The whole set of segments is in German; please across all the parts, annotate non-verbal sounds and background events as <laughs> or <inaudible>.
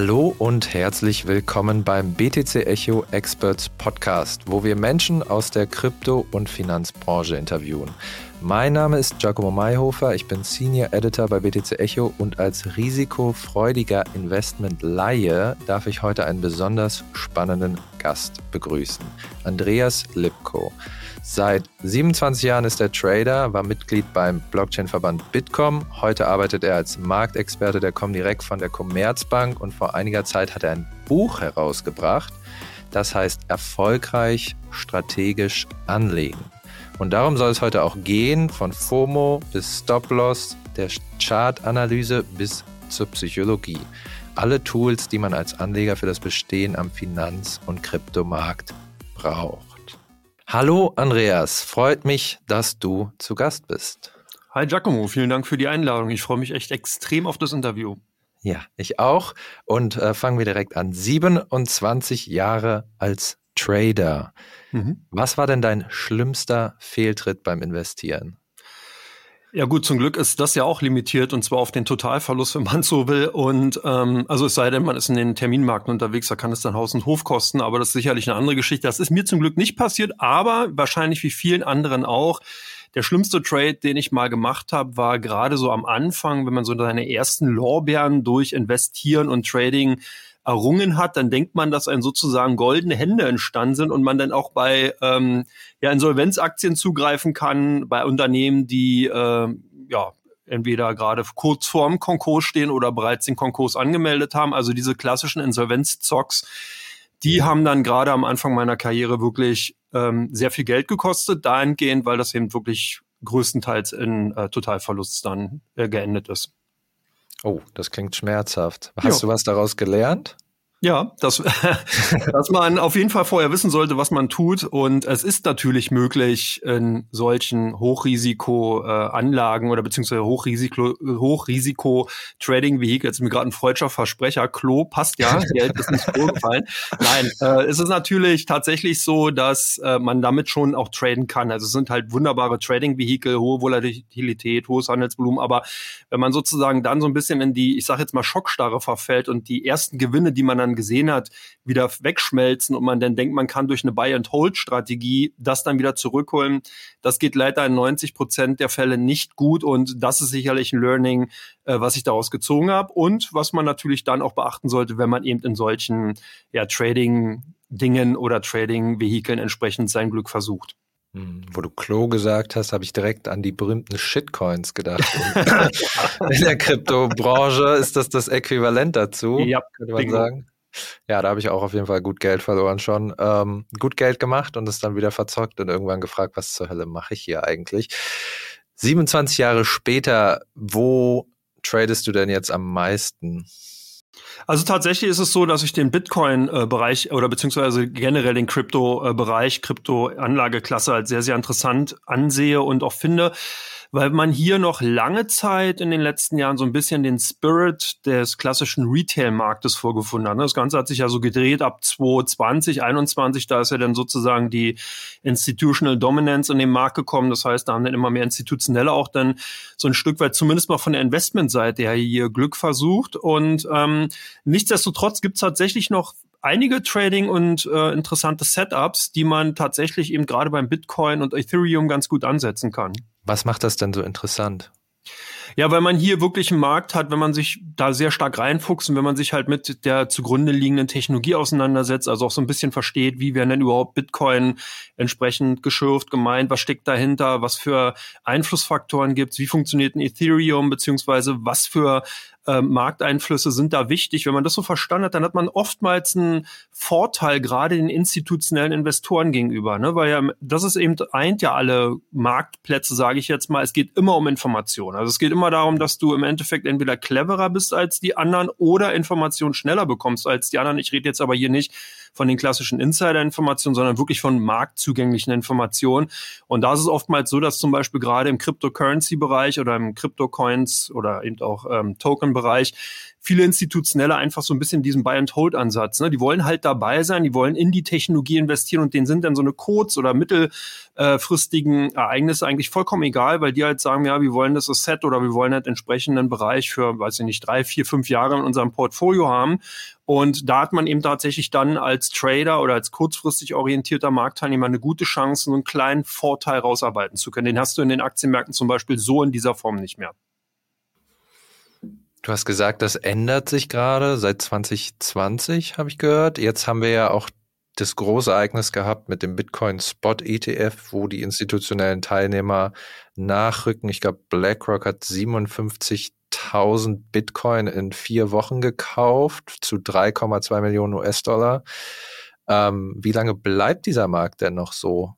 Hallo und herzlich willkommen beim BTC Echo Experts Podcast, wo wir Menschen aus der Krypto- und Finanzbranche interviewen. Mein Name ist Giacomo Mayhofer, ich bin Senior Editor bei BTC Echo und als risikofreudiger Investment-Laie darf ich heute einen besonders spannenden Gast begrüßen. Andreas Lipko. Seit 27 Jahren ist er Trader, war Mitglied beim Blockchain-Verband Bitkom. Heute arbeitet er als Marktexperte der Comdirect von der Commerzbank und vor einiger Zeit hat er ein Buch herausgebracht. Das heißt Erfolgreich strategisch anlegen. Und darum soll es heute auch gehen, von FOMO bis Stop-Loss, der Chartanalyse bis zur Psychologie. Alle Tools, die man als Anleger für das Bestehen am Finanz- und Kryptomarkt braucht. Hallo Andreas, freut mich, dass du zu Gast bist. Hi Giacomo, vielen Dank für die Einladung. Ich freue mich echt extrem auf das Interview. Ja, ich auch. Und äh, fangen wir direkt an. 27 Jahre als Trader. Mhm. Was war denn dein schlimmster Fehltritt beim Investieren? Ja gut, zum Glück ist das ja auch limitiert und zwar auf den Totalverlust, wenn man so will. Und ähm, also es sei denn, man ist in den Terminmarken unterwegs, da kann es dann Haus und Hof kosten, aber das ist sicherlich eine andere Geschichte. Das ist mir zum Glück nicht passiert, aber wahrscheinlich wie vielen anderen auch. Der schlimmste Trade, den ich mal gemacht habe, war gerade so am Anfang, wenn man so seine ersten Lorbeeren durch Investieren und Trading errungen hat, dann denkt man, dass ein sozusagen goldene Hände entstanden sind und man dann auch bei ähm, ja, Insolvenzaktien zugreifen kann, bei Unternehmen, die äh, ja entweder gerade kurz vorm Konkurs stehen oder bereits den Konkurs angemeldet haben. Also diese klassischen Insolvenzzocks, die haben dann gerade am Anfang meiner Karriere wirklich ähm, sehr viel Geld gekostet, dahingehend, weil das eben wirklich größtenteils in äh, Totalverlust dann äh, geendet ist. Oh, das klingt schmerzhaft. Hast jo. du was daraus gelernt? Ja, dass, <laughs> dass man auf jeden Fall vorher wissen sollte, was man tut. Und es ist natürlich möglich, in solchen Hochrisiko-Anlagen oder beziehungsweise Hochrisiko, Hochrisiko-Trading-Vehikel, jetzt ist mir gerade ein freudscher Versprecher, Klo passt ja, <laughs> Geld ist nicht vorgefallen. Nein, äh, es ist natürlich tatsächlich so, dass äh, man damit schon auch traden kann. Also es sind halt wunderbare Trading-Vehikel, hohe Volatilität, hohes Handelsvolumen. Aber wenn man sozusagen dann so ein bisschen in die, ich sage jetzt mal, Schockstarre verfällt und die ersten Gewinne, die man dann gesehen hat, wieder wegschmelzen und man dann denkt, man kann durch eine Buy-and-Hold-Strategie das dann wieder zurückholen. Das geht leider in 90 Prozent der Fälle nicht gut und das ist sicherlich ein Learning, äh, was ich daraus gezogen habe und was man natürlich dann auch beachten sollte, wenn man eben in solchen ja, Trading-Dingen oder Trading-Vehikeln entsprechend sein Glück versucht. Hm, wo du Klo gesagt hast, habe ich direkt an die berühmten Shitcoins gedacht. <laughs> in der Kryptobranche ist das das Äquivalent dazu, ja, könnte man sagen. Ja, da habe ich auch auf jeden Fall gut Geld verloren schon. Ähm, gut Geld gemacht und es dann wieder verzockt und irgendwann gefragt, was zur Hölle mache ich hier eigentlich? 27 Jahre später, wo tradest du denn jetzt am meisten? Also tatsächlich ist es so, dass ich den Bitcoin-Bereich oder beziehungsweise generell den Krypto-Bereich, Krypto-Anlageklasse als sehr, sehr interessant ansehe und auch finde, weil man hier noch lange Zeit in den letzten Jahren so ein bisschen den Spirit des klassischen Retail-Marktes vorgefunden hat. Das Ganze hat sich ja so gedreht ab 2020, 2021, da ist ja dann sozusagen die Institutional Dominance in den Markt gekommen. Das heißt, da haben dann immer mehr Institutionelle auch dann so ein Stück weit zumindest mal von der Investmentseite her hier Glück versucht. Und ähm, nichtsdestotrotz gibt es tatsächlich noch einige Trading und äh, interessante Setups, die man tatsächlich eben gerade beim Bitcoin und Ethereum ganz gut ansetzen kann. Was macht das denn so interessant? Ja, weil man hier wirklich einen Markt hat, wenn man sich da sehr stark reinfuchst und wenn man sich halt mit der zugrunde liegenden Technologie auseinandersetzt, also auch so ein bisschen versteht, wie werden denn überhaupt Bitcoin entsprechend geschürft, gemeint, was steckt dahinter, was für Einflussfaktoren gibt's, wie funktioniert ein Ethereum, beziehungsweise was für äh, Markteinflüsse sind da wichtig. Wenn man das so verstanden hat, dann hat man oftmals einen Vorteil, gerade den institutionellen Investoren gegenüber, ne? weil ja, das ist eben, eint ja alle Marktplätze, sage ich jetzt mal, es geht immer um Information. Also es geht immer darum, dass du im Endeffekt entweder cleverer bist als die anderen oder Informationen schneller bekommst als die anderen. Ich rede jetzt aber hier nicht von den klassischen Insider-Informationen, sondern wirklich von marktzugänglichen Informationen. Und da ist es oftmals so, dass zum Beispiel gerade im Cryptocurrency-Bereich oder im Crypto-Coins oder eben auch ähm, Token-Bereich viele Institutionelle einfach so ein bisschen diesen Buy-and-Hold-Ansatz. Ne? Die wollen halt dabei sein, die wollen in die Technologie investieren und denen sind dann so eine kurz- oder mittelfristigen Ereignisse eigentlich vollkommen egal, weil die halt sagen, ja, wir wollen das Asset oder wir wollen halt entsprechenden Bereich für, weiß ich nicht, drei, vier, fünf Jahre in unserem Portfolio haben. Und da hat man eben tatsächlich dann als Trader oder als kurzfristig orientierter Marktteilnehmer eine gute Chance, einen kleinen Vorteil rausarbeiten zu können. Den hast du in den Aktienmärkten zum Beispiel so in dieser Form nicht mehr. Du hast gesagt, das ändert sich gerade seit 2020, habe ich gehört. Jetzt haben wir ja auch das große Ereignis gehabt mit dem Bitcoin Spot ETF, wo die institutionellen Teilnehmer nachrücken. Ich glaube, BlackRock hat 57.000 Bitcoin in vier Wochen gekauft zu 3,2 Millionen US-Dollar. Ähm, wie lange bleibt dieser Markt denn noch so?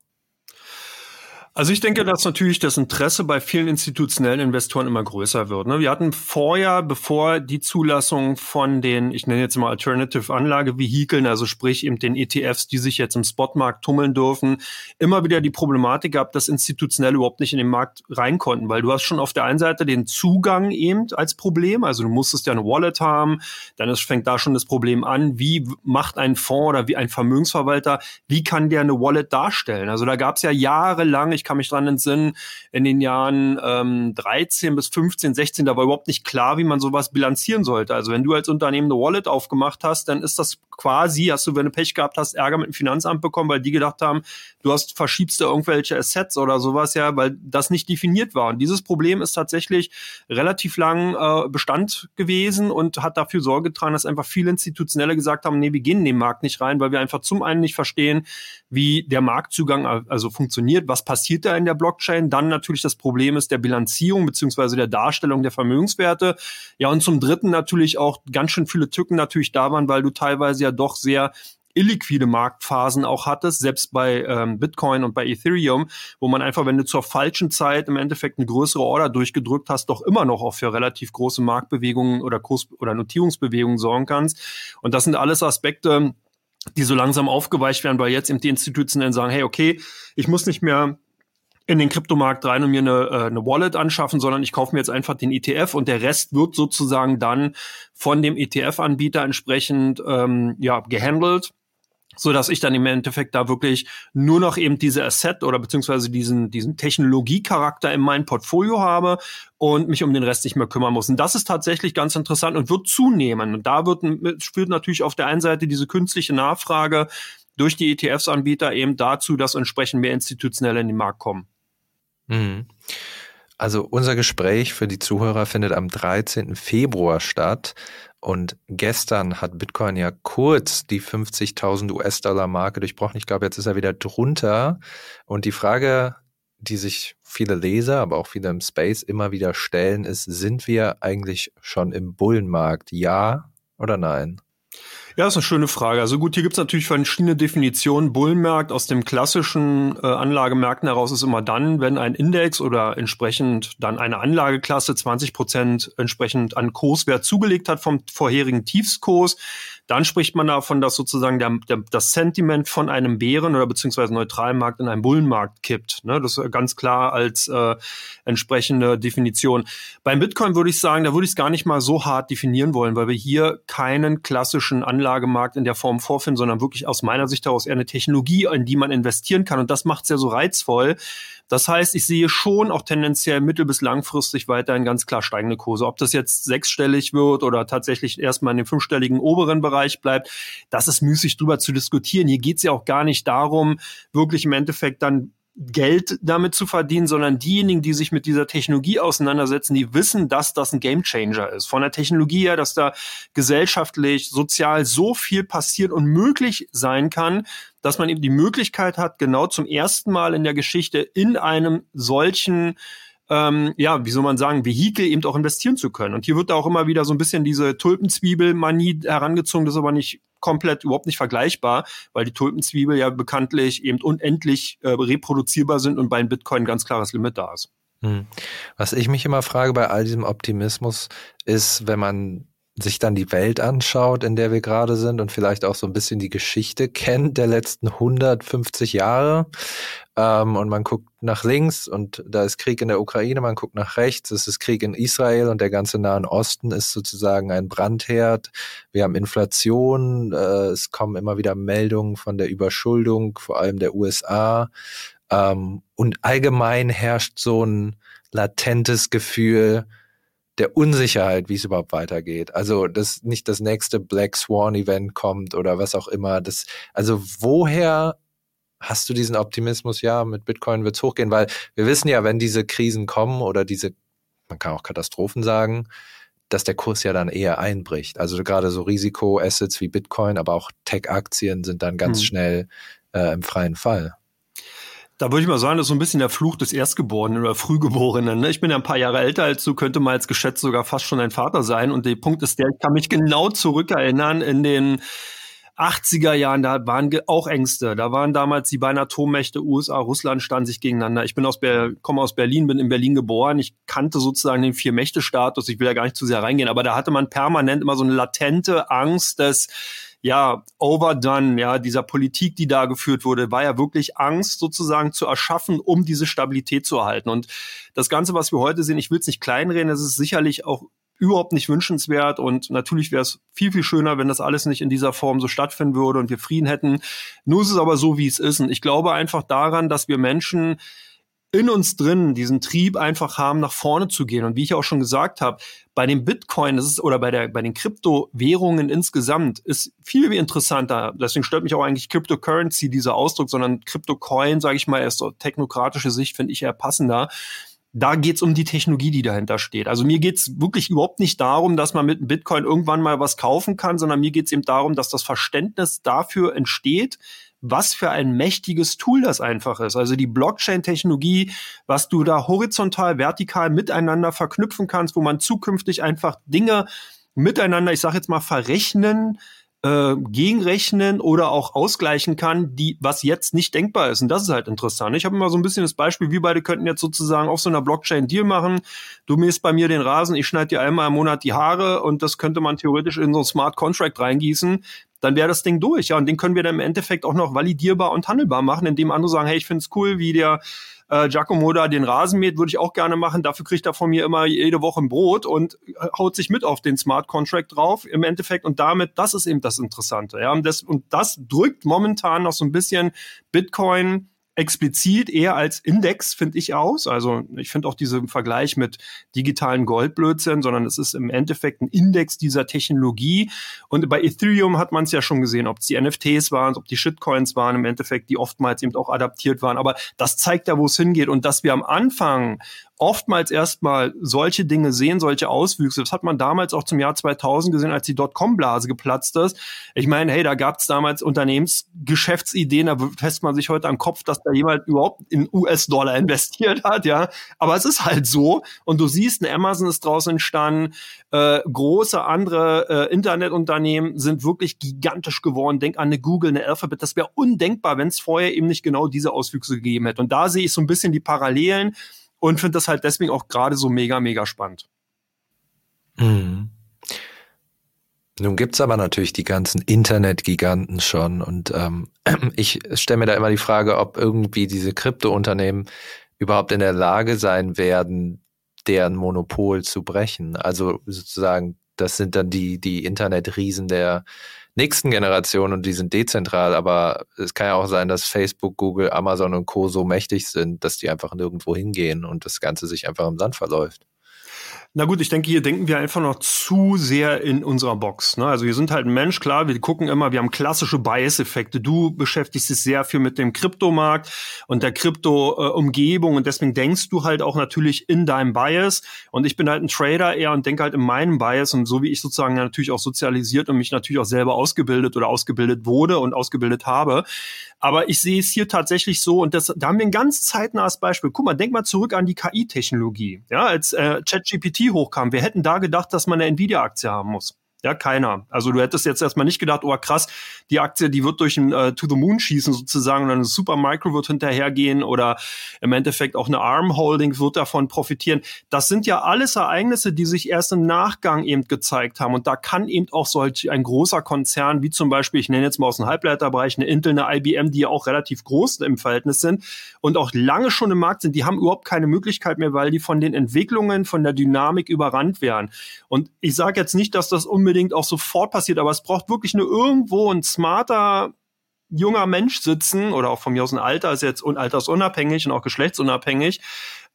Also ich denke, dass natürlich das Interesse bei vielen institutionellen Investoren immer größer wird. Ne? Wir hatten vorher, bevor die Zulassung von den, ich nenne jetzt mal Alternative Anlagevehikeln, also sprich eben den ETFs, die sich jetzt im Spotmarkt tummeln dürfen, immer wieder die Problematik gehabt, dass institutionell überhaupt nicht in den Markt rein konnten, weil du hast schon auf der einen Seite den Zugang eben als Problem, also du musstest ja eine Wallet haben, dann ist, fängt da schon das Problem an, wie macht ein Fonds oder wie ein Vermögensverwalter, wie kann der eine Wallet darstellen? Also da gab es ja jahrelang, ich kann mich dran entsinnen, in den Jahren ähm, 13 bis 15, 16, da war überhaupt nicht klar, wie man sowas bilanzieren sollte. Also wenn du als Unternehmen eine Wallet aufgemacht hast, dann ist das quasi, hast du, wenn du Pech gehabt hast, Ärger mit dem Finanzamt bekommen, weil die gedacht haben, du hast verschiebst da irgendwelche Assets oder sowas, ja, weil das nicht definiert war. Und dieses Problem ist tatsächlich relativ lang äh, Bestand gewesen und hat dafür Sorge getragen, dass einfach viele Institutionelle gesagt haben, nee, wir gehen in den Markt nicht rein, weil wir einfach zum einen nicht verstehen, wie der Marktzugang also funktioniert, was passiert da in der Blockchain. Dann natürlich das Problem ist der Bilanzierung beziehungsweise der Darstellung der Vermögenswerte. Ja, und zum Dritten natürlich auch ganz schön viele Tücken natürlich da waren, weil du teilweise ja doch sehr illiquide Marktphasen auch hattest, selbst bei ähm, Bitcoin und bei Ethereum, wo man einfach, wenn du zur falschen Zeit im Endeffekt eine größere Order durchgedrückt hast, doch immer noch auch für relativ große Marktbewegungen oder Kurs- oder Notierungsbewegungen sorgen kannst. Und das sind alles Aspekte, die so langsam aufgeweicht werden, weil jetzt eben die Institutionen sagen, hey, okay, ich muss nicht mehr in den Kryptomarkt rein und mir eine, äh, eine Wallet anschaffen, sondern ich kaufe mir jetzt einfach den ETF und der Rest wird sozusagen dann von dem ETF-Anbieter entsprechend ähm, ja gehandelt so dass ich dann im Endeffekt da wirklich nur noch eben diese Asset oder beziehungsweise diesen diesen Technologiecharakter in meinem Portfolio habe und mich um den Rest nicht mehr kümmern muss. Und das ist tatsächlich ganz interessant und wird zunehmen. Und da wird führt natürlich auf der einen Seite diese künstliche Nachfrage durch die ETFs-Anbieter eben dazu, dass entsprechend mehr institutionelle in den Markt kommen. Mhm. Also unser Gespräch für die Zuhörer findet am 13. Februar statt. Und gestern hat Bitcoin ja kurz die 50.000 US-Dollar-Marke durchbrochen. Ich glaube, jetzt ist er wieder drunter. Und die Frage, die sich viele Leser, aber auch viele im Space immer wieder stellen, ist, sind wir eigentlich schon im Bullenmarkt? Ja oder nein? Ja, ist eine schöne Frage. Also gut, hier gibt's natürlich verschiedene Definitionen. Bullenmarkt aus dem klassischen äh, Anlagemärkten heraus ist immer dann, wenn ein Index oder entsprechend dann eine Anlageklasse 20 Prozent entsprechend an Kurswert zugelegt hat vom vorherigen Tiefskurs, dann spricht man davon, dass sozusagen der, der, das Sentiment von einem Bären oder beziehungsweise neutralen Markt in einen Bullenmarkt kippt. Ne? Das ganz klar als äh, entsprechende Definition. Beim Bitcoin würde ich sagen, da würde ich es gar nicht mal so hart definieren wollen, weil wir hier keinen klassischen Anlagemarkt in der Form vorfinden, sondern wirklich aus meiner Sicht heraus eher eine Technologie, in die man investieren kann. Und das macht es ja so reizvoll, das heißt, ich sehe schon auch tendenziell mittel- bis langfristig weiterhin ganz klar steigende Kurse. Ob das jetzt sechsstellig wird oder tatsächlich erstmal in dem fünfstelligen oberen Bereich bleibt, das ist müßig drüber zu diskutieren. Hier geht es ja auch gar nicht darum, wirklich im Endeffekt dann Geld damit zu verdienen, sondern diejenigen, die sich mit dieser Technologie auseinandersetzen, die wissen, dass das ein Gamechanger ist. Von der Technologie her, dass da gesellschaftlich, sozial so viel passiert und möglich sein kann, dass man eben die Möglichkeit hat, genau zum ersten Mal in der Geschichte in einem solchen ähm, ja, wie soll man sagen, Vehikel eben auch investieren zu können. Und hier wird da auch immer wieder so ein bisschen diese Tulpenzwiebel-Manie herangezogen, das ist aber nicht komplett überhaupt nicht vergleichbar, weil die Tulpenzwiebel ja bekanntlich eben unendlich äh, reproduzierbar sind und bei Bitcoin ein ganz klares Limit da ist. Hm. Was ich mich immer frage bei all diesem Optimismus ist, wenn man sich dann die Welt anschaut, in der wir gerade sind und vielleicht auch so ein bisschen die Geschichte kennt der letzten 150 Jahre ähm, und man guckt nach links und da ist Krieg in der Ukraine, man guckt nach rechts, es ist Krieg in Israel und der ganze Nahen Osten ist sozusagen ein Brandherd. Wir haben Inflation, äh, es kommen immer wieder Meldungen von der Überschuldung, vor allem der USA ähm, und allgemein herrscht so ein latentes Gefühl, der Unsicherheit, wie es überhaupt weitergeht. Also, dass nicht das nächste Black Swan Event kommt oder was auch immer. Das, also, woher hast du diesen Optimismus? Ja, mit Bitcoin wird's hochgehen, weil wir wissen ja, wenn diese Krisen kommen oder diese, man kann auch Katastrophen sagen, dass der Kurs ja dann eher einbricht. Also gerade so Risikoassets wie Bitcoin, aber auch Tech-Aktien sind dann ganz hm. schnell äh, im freien Fall. Da würde ich mal sagen, das ist so ein bisschen der Fluch des Erstgeborenen oder Frühgeborenen. Ne? Ich bin ja ein paar Jahre älter als du, könnte mal als geschätzt sogar fast schon ein Vater sein. Und der Punkt ist der, ich kann mich genau zurückerinnern in den 80er Jahren, da waren auch Ängste. Da waren damals die beiden Atommächte USA, Russland standen sich gegeneinander. Ich bin aus Ber komme aus Berlin, bin in Berlin geboren. Ich kannte sozusagen den Vier-Mächte-Status. Ich will ja gar nicht zu sehr reingehen, aber da hatte man permanent immer so eine latente Angst, dass ja, overdone, ja, dieser Politik, die da geführt wurde, war ja wirklich Angst sozusagen zu erschaffen, um diese Stabilität zu erhalten. Und das Ganze, was wir heute sehen, ich will es nicht kleinreden, es ist sicherlich auch überhaupt nicht wünschenswert und natürlich wäre es viel, viel schöner, wenn das alles nicht in dieser Form so stattfinden würde und wir Frieden hätten. Nur ist es aber so, wie es ist. Und ich glaube einfach daran, dass wir Menschen in uns drin diesen Trieb einfach haben, nach vorne zu gehen. Und wie ich auch schon gesagt habe, bei dem Bitcoin das ist, oder bei, der, bei den Kryptowährungen insgesamt ist viel interessanter. Deswegen stört mich auch eigentlich Cryptocurrency, dieser Ausdruck, sondern Cryptocoin, sage ich mal, erst aus technokratische Sicht finde ich eher passender. Da geht's um die Technologie, die dahinter steht. Also mir geht's wirklich überhaupt nicht darum, dass man mit Bitcoin irgendwann mal was kaufen kann, sondern mir geht's eben darum, dass das Verständnis dafür entsteht, was für ein mächtiges Tool das einfach ist. Also die Blockchain-Technologie, was du da horizontal, vertikal miteinander verknüpfen kannst, wo man zukünftig einfach Dinge miteinander, ich sage jetzt mal, verrechnen, äh, gegenrechnen oder auch ausgleichen kann, die was jetzt nicht denkbar ist. Und das ist halt interessant. Ich habe immer so ein bisschen das Beispiel, wir beide könnten jetzt sozusagen auf so einer Blockchain Deal machen. Du mähst bei mir den Rasen, ich schneide dir einmal im Monat die Haare und das könnte man theoretisch in so ein Smart Contract reingießen dann wäre das Ding durch. Ja, und den können wir dann im Endeffekt auch noch validierbar und handelbar machen, indem andere sagen, hey, ich finde es cool, wie der äh, Giacomo da den Rasen mäht, würde ich auch gerne machen. Dafür kriegt er von mir immer jede Woche ein Brot und äh, haut sich mit auf den Smart Contract drauf im Endeffekt. Und damit, das ist eben das Interessante. Ja, und das, und das drückt momentan noch so ein bisschen Bitcoin explizit eher als Index, finde ich, aus. Also ich finde auch diesen Vergleich mit digitalen Goldblödsinn, sondern es ist im Endeffekt ein Index dieser Technologie. Und bei Ethereum hat man es ja schon gesehen, ob es die NFTs waren, ob die Shitcoins waren, im Endeffekt, die oftmals eben auch adaptiert waren. Aber das zeigt ja, wo es hingeht. Und dass wir am Anfang oftmals erstmal solche Dinge sehen, solche Auswüchse. Das hat man damals auch zum Jahr 2000 gesehen, als die Dotcom-Blase geplatzt ist. Ich meine, hey, da gab es damals Unternehmensgeschäftsideen, da fässt man sich heute am Kopf, dass da jemand überhaupt in US-Dollar investiert hat, ja. Aber es ist halt so. Und du siehst, eine Amazon ist draußen entstanden, äh, große andere äh, Internetunternehmen sind wirklich gigantisch geworden. Denk an eine Google, eine Alphabet. Das wäre undenkbar, wenn es vorher eben nicht genau diese Auswüchse gegeben hätte. Und da sehe ich so ein bisschen die Parallelen und finde das halt deswegen auch gerade so mega, mega spannend. Mhm. Nun gibt's aber natürlich die ganzen Internetgiganten schon und ähm, <clears throat> ich stelle mir da immer die Frage, ob irgendwie diese Kryptounternehmen überhaupt in der Lage sein werden, deren Monopol zu brechen. Also sozusagen, das sind dann die, die Internetriesen der nächsten Generation und die sind dezentral, aber es kann ja auch sein, dass Facebook, Google, Amazon und Co. so mächtig sind, dass die einfach nirgendwo hingehen und das Ganze sich einfach im Sand verläuft. Na gut, ich denke, hier denken wir einfach noch zu sehr in unserer Box. Ne? Also wir sind halt ein Mensch, klar, wir gucken immer, wir haben klassische Bias-Effekte. Du beschäftigst dich sehr viel mit dem Kryptomarkt und der Krypto-Umgebung und deswegen denkst du halt auch natürlich in deinem Bias. Und ich bin halt ein Trader eher und denke halt in meinem Bias und so wie ich sozusagen natürlich auch sozialisiert und mich natürlich auch selber ausgebildet oder ausgebildet wurde und ausgebildet habe, aber ich sehe es hier tatsächlich so, und das, da haben wir ein ganz zeitnahes Beispiel. Guck mal, denk mal zurück an die KI-Technologie. Ja, als äh, ChatGPT hochkam, wir hätten da gedacht, dass man eine Nvidia-Aktie haben muss. Ja, keiner. Also du hättest jetzt erstmal nicht gedacht, oh krass, die Aktie, die wird durch ein äh, To the Moon schießen sozusagen und dann ein Super Micro wird hinterhergehen oder im Endeffekt auch eine Arm Holding wird davon profitieren. Das sind ja alles Ereignisse, die sich erst im Nachgang eben gezeigt haben und da kann eben auch solch ein großer Konzern wie zum Beispiel, ich nenne jetzt mal aus dem Halbleiterbereich, eine Intel, eine IBM, die ja auch relativ groß im Verhältnis sind und auch lange schon im Markt sind, die haben überhaupt keine Möglichkeit mehr, weil die von den Entwicklungen, von der Dynamik überrannt werden. Und ich sage jetzt nicht, dass das unbedingt auch sofort passiert, aber es braucht wirklich nur irgendwo ein smarter junger Mensch sitzen oder auch von mir aus ein Alter, ist jetzt un altersunabhängig und auch geschlechtsunabhängig,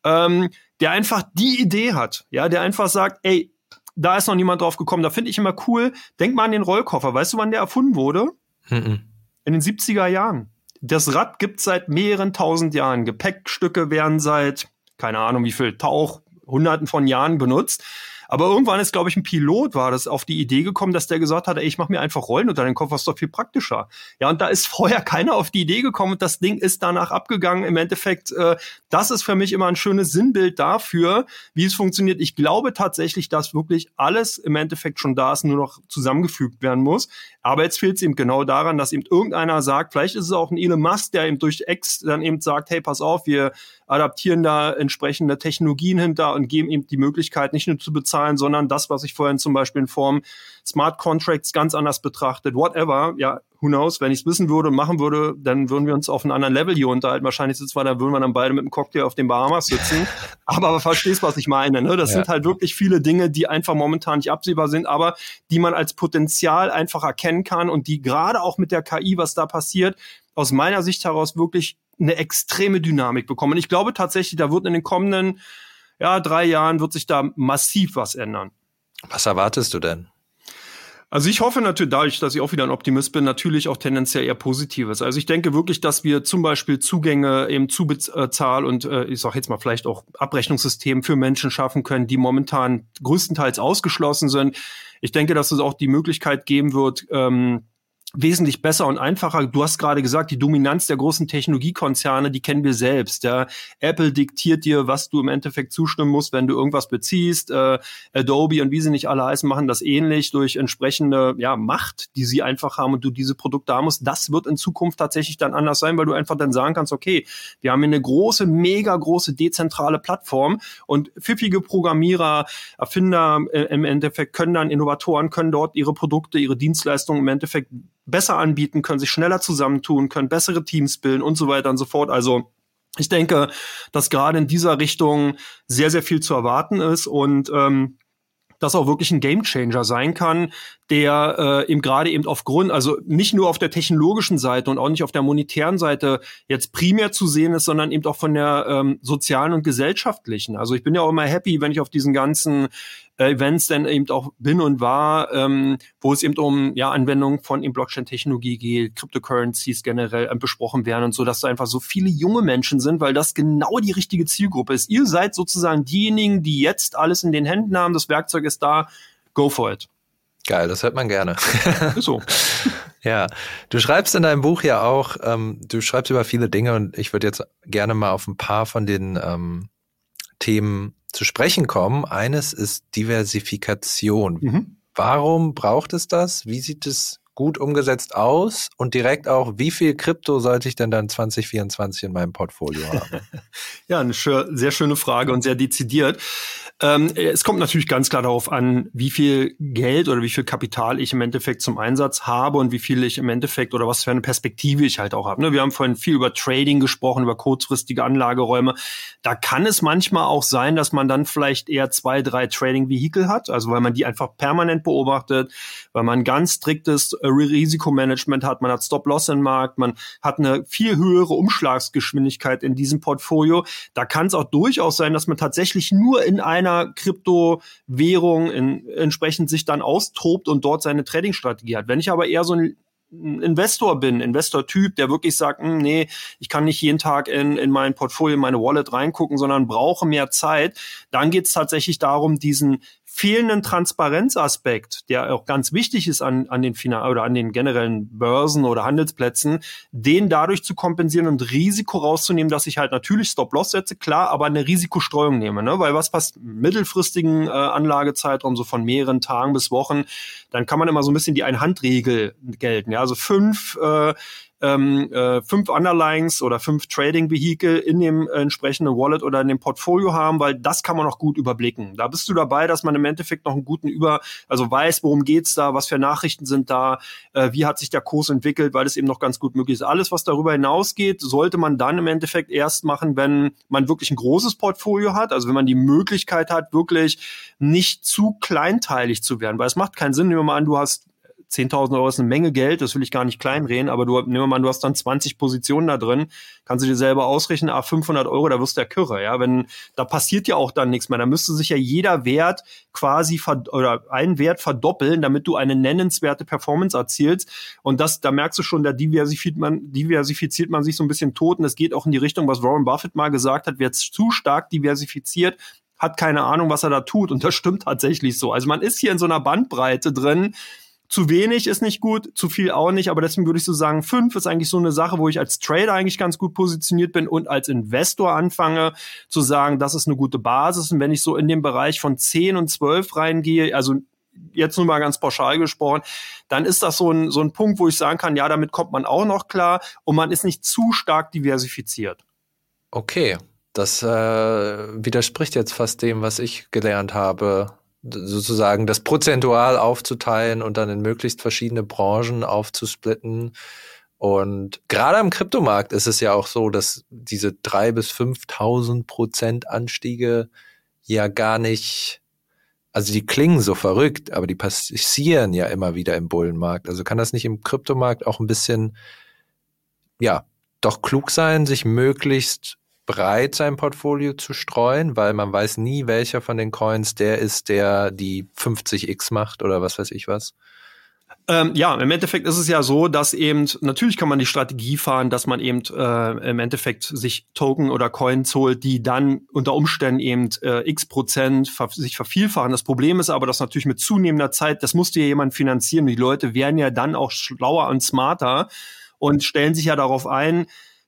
ähm, der einfach die Idee hat, ja, der einfach sagt, ey, da ist noch niemand drauf gekommen, da finde ich immer cool. Denk mal an den Rollkoffer. Weißt du, wann der erfunden wurde? Mhm. In den 70er Jahren. Das Rad gibt seit mehreren tausend Jahren. Gepäckstücke werden seit, keine Ahnung wie viel, Tauch, hunderten von Jahren benutzt. Aber irgendwann ist, glaube ich, ein Pilot war das auf die Idee gekommen, dass der gesagt hat, ey, ich mache mir einfach Rollen unter den Kopf, was doch viel praktischer. Ja, und da ist <laughs> vorher keiner auf die Idee gekommen und das Ding ist danach abgegangen. Im Endeffekt, äh, das ist für mich immer ein schönes Sinnbild dafür, wie es funktioniert. Ich glaube tatsächlich, dass wirklich alles im Endeffekt schon da ist, nur noch zusammengefügt werden muss. Aber jetzt fehlt es eben genau daran, dass eben irgendeiner sagt, vielleicht ist es auch ein Elon Musk, der eben durch X dann eben sagt, hey, pass auf, wir adaptieren da entsprechende Technologien hinter und geben ihm die Möglichkeit, nicht nur zu bezahlen, sondern das, was ich vorhin zum Beispiel in Form Smart Contracts ganz anders betrachtet, whatever, ja, who knows, wenn ich es wissen würde und machen würde, dann würden wir uns auf einem anderen Level hier unterhalten. Wahrscheinlich sitzen wir, da würden wir dann beide mit dem Cocktail auf den Bahamas sitzen. <laughs> aber, aber verstehst, was ich meine, ne? Das ja. sind halt wirklich viele Dinge, die einfach momentan nicht absehbar sind, aber die man als Potenzial einfach erkennen kann und die gerade auch mit der KI, was da passiert, aus meiner Sicht heraus wirklich eine extreme Dynamik bekommen. Und ich glaube tatsächlich, da wird in den kommenden ja, drei Jahren wird sich da massiv was ändern. Was erwartest du denn? Also ich hoffe natürlich, dadurch, dass ich auch wieder ein Optimist bin, natürlich auch tendenziell eher Positives. Also ich denke wirklich, dass wir zum Beispiel Zugänge im Zubezahl und äh, ich sage jetzt mal vielleicht auch Abrechnungssystem für Menschen schaffen können, die momentan größtenteils ausgeschlossen sind. Ich denke, dass es auch die Möglichkeit geben wird, ähm, wesentlich besser und einfacher. Du hast gerade gesagt, die Dominanz der großen Technologiekonzerne, die kennen wir selbst. Ja. Apple diktiert dir, was du im Endeffekt zustimmen musst, wenn du irgendwas beziehst. Äh, Adobe und wie sie nicht alle heißen, machen das ähnlich durch entsprechende ja, Macht, die sie einfach haben und du diese Produkte haben musst. Das wird in Zukunft tatsächlich dann anders sein, weil du einfach dann sagen kannst, okay, wir haben hier eine große, mega große dezentrale Plattform und pfiffige Programmierer, Erfinder äh, im Endeffekt können dann Innovatoren, können dort ihre Produkte, ihre Dienstleistungen im Endeffekt besser anbieten, können sich schneller zusammentun, können bessere Teams bilden und so weiter und so fort. Also ich denke, dass gerade in dieser Richtung sehr, sehr viel zu erwarten ist und ähm, das auch wirklich ein Gamechanger sein kann, der äh, eben gerade eben aufgrund, also nicht nur auf der technologischen Seite und auch nicht auf der monetären Seite jetzt primär zu sehen ist, sondern eben auch von der ähm, sozialen und gesellschaftlichen. Also ich bin ja auch immer happy, wenn ich auf diesen ganzen Events dann eben auch bin und war, ähm, wo es eben um ja Anwendung von Blockchain-Technologie geht, Cryptocurrencies generell äh, besprochen werden und so, dass da einfach so viele junge Menschen sind, weil das genau die richtige Zielgruppe ist. Ihr seid sozusagen diejenigen, die jetzt alles in den Händen haben, das Werkzeug ist da, go for it. Geil, das hört man gerne. so. <laughs> ja, du schreibst in deinem Buch ja auch, ähm, du schreibst über viele Dinge und ich würde jetzt gerne mal auf ein paar von den ähm, Themen zu sprechen kommen. Eines ist Diversifikation. Mhm. Warum braucht es das? Wie sieht es gut umgesetzt aus? Und direkt auch, wie viel Krypto sollte ich denn dann 2024 in meinem Portfolio haben? <laughs> ja, eine sehr schöne Frage und sehr dezidiert. Ähm, es kommt natürlich ganz klar darauf an, wie viel Geld oder wie viel Kapital ich im Endeffekt zum Einsatz habe und wie viel ich im Endeffekt oder was für eine Perspektive ich halt auch habe. Ne? Wir haben vorhin viel über Trading gesprochen, über kurzfristige Anlageräume. Da kann es manchmal auch sein, dass man dann vielleicht eher zwei, drei Trading-Vehikel hat, also weil man die einfach permanent beobachtet, weil man ganz striktes Risikomanagement hat, man hat Stop-Loss im Markt, man hat eine viel höhere Umschlagsgeschwindigkeit in diesem Portfolio. Da kann es auch durchaus sein, dass man tatsächlich nur in einer Kryptowährung in, entsprechend sich dann austobt und dort seine Trading-Strategie hat. Wenn ich aber eher so ein Investor bin, Investor-Typ, der wirklich sagt, hm, nee, ich kann nicht jeden Tag in, in mein Portfolio, in meine Wallet reingucken, sondern brauche mehr Zeit, dann geht es tatsächlich darum, diesen fehlenden Transparenzaspekt, der auch ganz wichtig ist an, an den Finan oder an den generellen Börsen oder Handelsplätzen, den dadurch zu kompensieren und Risiko rauszunehmen, dass ich halt natürlich Stop-Loss setze, klar, aber eine Risikostreuung nehme, ne? weil was passt mittelfristigen äh, Anlagezeitraum so von mehreren Tagen bis Wochen, dann kann man immer so ein bisschen die Einhandregel gelten, ja, also fünf äh, ähm, äh, fünf Underlines oder fünf Trading-Vehikel in dem äh, entsprechenden Wallet oder in dem Portfolio haben, weil das kann man auch gut überblicken. Da bist du dabei, dass man im Endeffekt noch einen guten Über, also weiß, worum geht's da, was für Nachrichten sind da, äh, wie hat sich der Kurs entwickelt, weil es eben noch ganz gut möglich ist. Alles, was darüber hinausgeht, sollte man dann im Endeffekt erst machen, wenn man wirklich ein großes Portfolio hat, also wenn man die Möglichkeit hat, wirklich nicht zu kleinteilig zu werden, weil es macht keinen Sinn, nehmen wir mal an, du hast 10.000 Euro ist eine Menge Geld, das will ich gar nicht kleinreden, aber du, nehmen wir mal, du hast dann 20 Positionen da drin, kannst du dir selber ausrechnen, ah, 500 Euro, da wirst du ja kürre, ja, wenn, da passiert ja auch dann nichts mehr, da müsste sich ja jeder Wert quasi, oder einen Wert verdoppeln, damit du eine nennenswerte Performance erzielst und das, da merkst du schon, da diversifiziert man, diversifiziert man sich so ein bisschen tot und es geht auch in die Richtung, was Warren Buffett mal gesagt hat, wer zu stark diversifiziert, hat keine Ahnung, was er da tut. Und das stimmt tatsächlich so. Also man ist hier in so einer Bandbreite drin, zu wenig ist nicht gut, zu viel auch nicht, aber deswegen würde ich so sagen, fünf ist eigentlich so eine Sache, wo ich als Trader eigentlich ganz gut positioniert bin und als Investor anfange zu sagen, das ist eine gute Basis. Und wenn ich so in den Bereich von zehn und zwölf reingehe, also jetzt nur mal ganz pauschal gesprochen, dann ist das so ein, so ein Punkt, wo ich sagen kann, ja, damit kommt man auch noch klar und man ist nicht zu stark diversifiziert. Okay, das äh, widerspricht jetzt fast dem, was ich gelernt habe sozusagen das prozentual aufzuteilen und dann in möglichst verschiedene Branchen aufzusplitten. Und gerade am Kryptomarkt ist es ja auch so, dass diese drei bis 5.000 Prozent Anstiege ja gar nicht, also die klingen so verrückt, aber die passieren ja immer wieder im Bullenmarkt. Also kann das nicht im Kryptomarkt auch ein bisschen, ja, doch klug sein, sich möglichst breit sein Portfolio zu streuen, weil man weiß nie, welcher von den Coins der ist, der die 50x macht oder was weiß ich was. Ähm, ja, im Endeffekt ist es ja so, dass eben, natürlich kann man die Strategie fahren, dass man eben äh, im Endeffekt sich Token oder Coins holt, die dann unter Umständen eben äh, x Prozent ver sich vervielfachen. Das Problem ist aber, dass natürlich mit zunehmender Zeit, das musste ja jemand finanzieren. Die Leute werden ja dann auch schlauer und smarter und stellen sich ja darauf ein,